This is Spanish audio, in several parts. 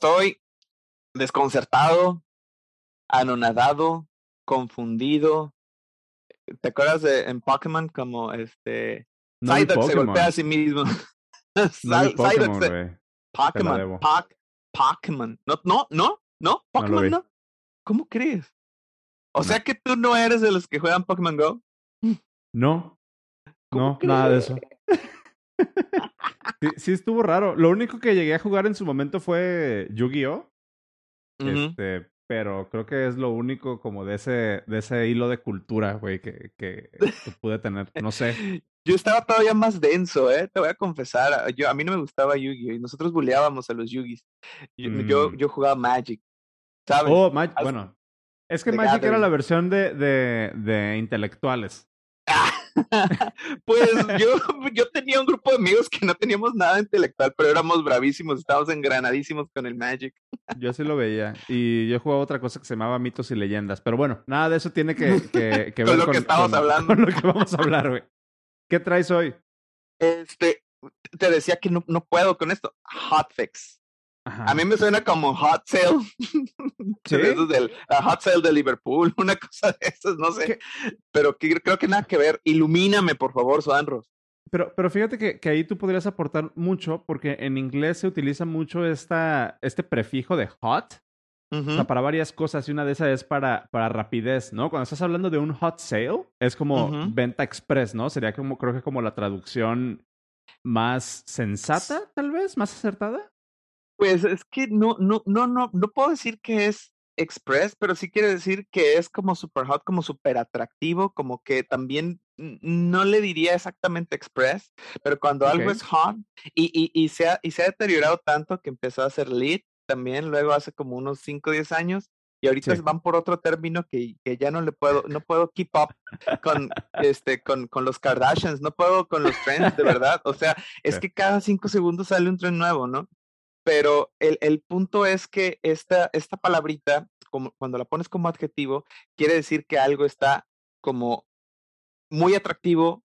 estoy desconcertado, anonadado, confundido. ¿Te acuerdas de en Pokémon como este No Psyduck se golpea a sí mismo? No Psyduck Pokémon, se-. Pokémon, Pokémon. No, no, no, no, Pokémon vi. no. ¿Cómo crees? O No. sea que tú no eres de los que juegan Pokémon Go. No, ¿Cómo no, nada de eso. Sí, sí estuvo raro. Lo único que llegué a jugar en su momento fue Yu-Gi-Oh! Este, pero creo que es lo único como de ese, de ese hilo de cultura, güey, que, que, que pude tener. No sé. Yo estaba todavía más denso, ¿eh? Te voy a confesar. Yo, a mí no me gustaba Yu-Gi-Oh! y nosotros buleábamos a los Yugis. Yo, yo, Mm. yo jugaba Magic, ¿sabes? Oh, Mag- Haz- bueno. Es que Magic era la versión de, de, de intelectuales. pues yo, yo tenía un grupo de amigos que no teníamos nada intelectual, pero éramos bravísimos, estábamos engranadísimos con el Magic. Yo sí lo veía. Y yo jugaba otra cosa que se llamaba mitos y leyendas. Pero bueno, nada de eso tiene que, que, que Con ver lo que estamos hablando. con lo que vamos a hablar, güey. ¿Qué traes hoy? Este, te decía que no, no puedo con esto. Hotfix. Ajá. A mí me suena como hot sale. ¿Sí? Del hot sale de Liverpool, una cosa de esas, no sé. ¿Qué? Pero que, creo que nada que ver. Ilumíname, por favor, Suanros. Pero, pero fíjate que, que ahí tú podrías aportar mucho porque en inglés se utiliza mucho esta, este prefijo de hot o sea, para varias cosas y una de esas es para, para rapidez, ¿no? Cuando estás hablando de un hot sale, es como venta express, ¿no? Sería como, creo que como la traducción más sensata, tal vez, más acertada. Pues es que no, no, no, no, no puedo decir que es express, pero sí quiere decir que es como super hot, como super atractivo, como que también no le diría exactamente express, pero cuando algo es hot y, y, y, se ha, y se ha deteriorado tanto que empezó a ser lit también luego hace como unos 5 o 10 años y ahorita Sí. van por otro término que, que ya no le puedo, no puedo keep up con, este, con, con los Kardashians, no puedo con los trends, de verdad. O sea, es Sí. que cada cinco segundos sale un tren nuevo, ¿no? Pero el, el punto es que esta, esta palabrita, como, cuando la pones como adjetivo, quiere decir que algo está como muy atractivo.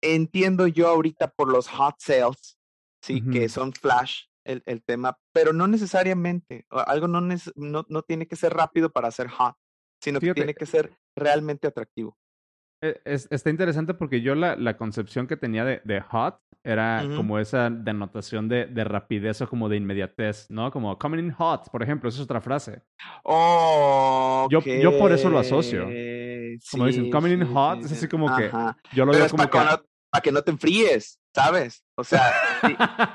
Entiendo yo ahorita por los hot sales, sí, que son flash el, el tema, pero no necesariamente. Algo no, no, no tiene que ser rápido para ser hot, sino que tiene que ser realmente atractivo. Eh, es- está interesante porque yo la, la concepción que tenía de, de hot era Ujú. como esa denotación de, de rapidez o como de inmediatez, ¿no? Como coming in hot, por ejemplo, esa es otra frase. Oh, Yo- yo por eso lo asocio. Como dicen, sí, coming in sí, hot, sí, es sí. así como que Ajá. Yo lo Pero veo como para que... no, para que no te enfríes, ¿sabes? O sea,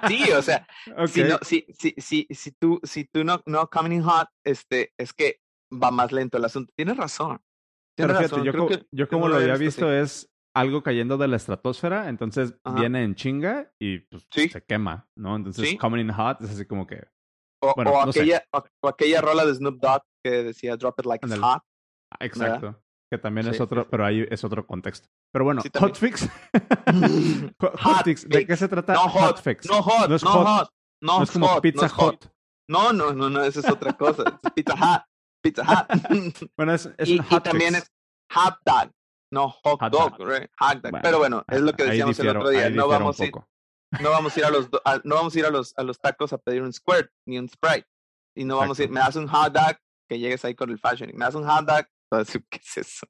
sí, o sea, si, Ok. no, si, si, si, si tú, si tú no, no coming in hot, este, es que va más lento el asunto. Tienes razón. Pero fíjate, razón. yo, creo que- yo como no lo había visto así. es algo cayendo de la estratosfera, entonces Ajá. viene en chinga y pues Sí. se quema, ¿no? Entonces Sí. coming in hot es así como que... O, bueno, o no aquella, o, o aquella rola de Snoop Dogg que decía Drop it like it's hot. ah, Exacto. Que también es Sí, otro, sí. pero ahí es otro contexto. Pero bueno, hotfix. Ho- hotfix, ¿de qué se trata No hot, hotfix? no hot, No es no hot. hot, no, No es como hot, pizza no es hot. hot. No, no, no, no, esa es otra cosa. Es pizza hot, pizza hot. Bueno, es, es y, un y hotfix. también es hot dog, no hot, Hot dog, dog. right? Hot dog. Bueno, Pero bueno, es lo que decíamos el otro día. No vamos, ir, no vamos a ir a los a- no vamos a ir a los a los tacos a pedir un squirt ni un sprite y no vamos a ir. Me das un hot dog que llegues ahí con el fashion. Me das un hot dog. Entonces, ¿Qué es eso?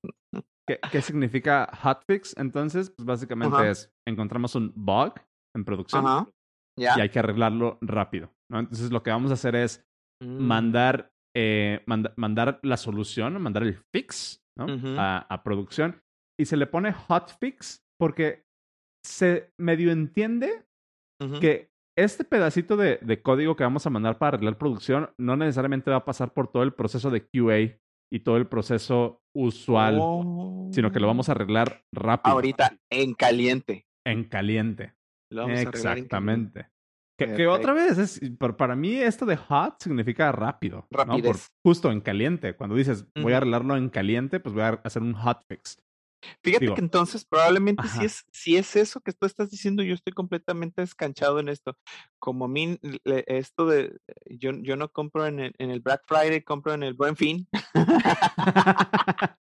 ¿Qué, qué significa hotfix? Entonces, pues básicamente es, encontramos un bug en producción. Ya. y hay que arreglarlo rápido, ¿no? Entonces, lo que vamos a hacer es Mm. mandar, eh, manda- mandar la solución, mandar el fix, a, a producción. Y se le pone hotfix porque se medio entiende que este pedacito de, de código que vamos a mandar para arreglar producción no necesariamente va a pasar por todo el proceso de QA y todo el proceso usual, sino que lo vamos a arreglar rápido, Oh. ahorita en caliente. en caliente. Lo vamos a arreglar en caliente. Que, que Perfecto. otra vez, es, para mí esto de hot significa rápido. ¿no? Por- Rapidez. justo en caliente. Cuando dices voy a arreglarlo en caliente, pues voy a hacer un hotfix. Fíjate Digo, que entonces probablemente si es, si es eso que tú estás diciendo, yo estoy completamente descanchado en esto. Como a mí, esto de, yo, yo no compro en el, en el Black Friday, compro en el Buen Fin.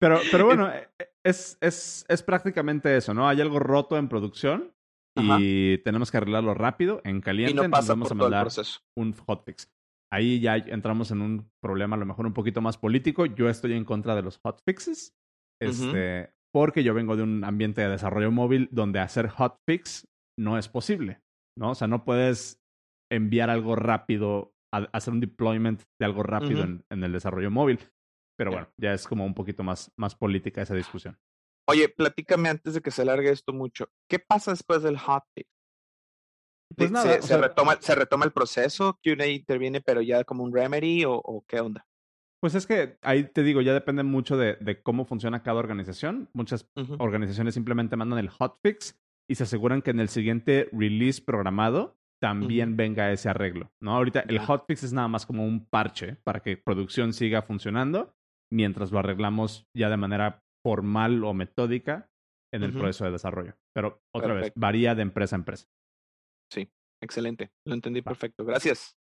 pero, pero bueno, eh, es, es, es prácticamente eso, ¿no? Hay algo roto en producción Ajá. y tenemos que arreglarlo rápido, en y caliente, no entonces pasa vamos por a todo el mandar un hotfix. ahí ya entramos en un problema a lo mejor un poquito más político. Yo estoy en contra de los hotfixes, este, porque yo vengo de un ambiente de desarrollo móvil donde hacer hotfix no es posible, ¿no? O sea, no puedes enviar algo rápido, hacer un deployment de algo rápido en, el desarrollo móvil. Pero bueno, ya es como un poquito más, más política esa discusión. Oye, platícame antes de que se largue esto mucho. ¿Qué pasa después del hotfix? Pues nada, se, retoma, ¿Se retoma el proceso? ¿QA interviene pero ya como un remedy o, qué onda? Pues es que ahí te digo, ya depende mucho de, cómo funciona cada organización. Muchas organizaciones simplemente mandan el hotfix y se aseguran que en el siguiente release programado también venga ese arreglo. ¿no? Ahorita el hotfix es nada más como un parche para que producción siga funcionando mientras lo arreglamos ya de manera formal o metódica en el proceso de desarrollo. Pero otra vez, varía de empresa a empresa. Sí, excelente. Lo entendí perfecto. Gracias.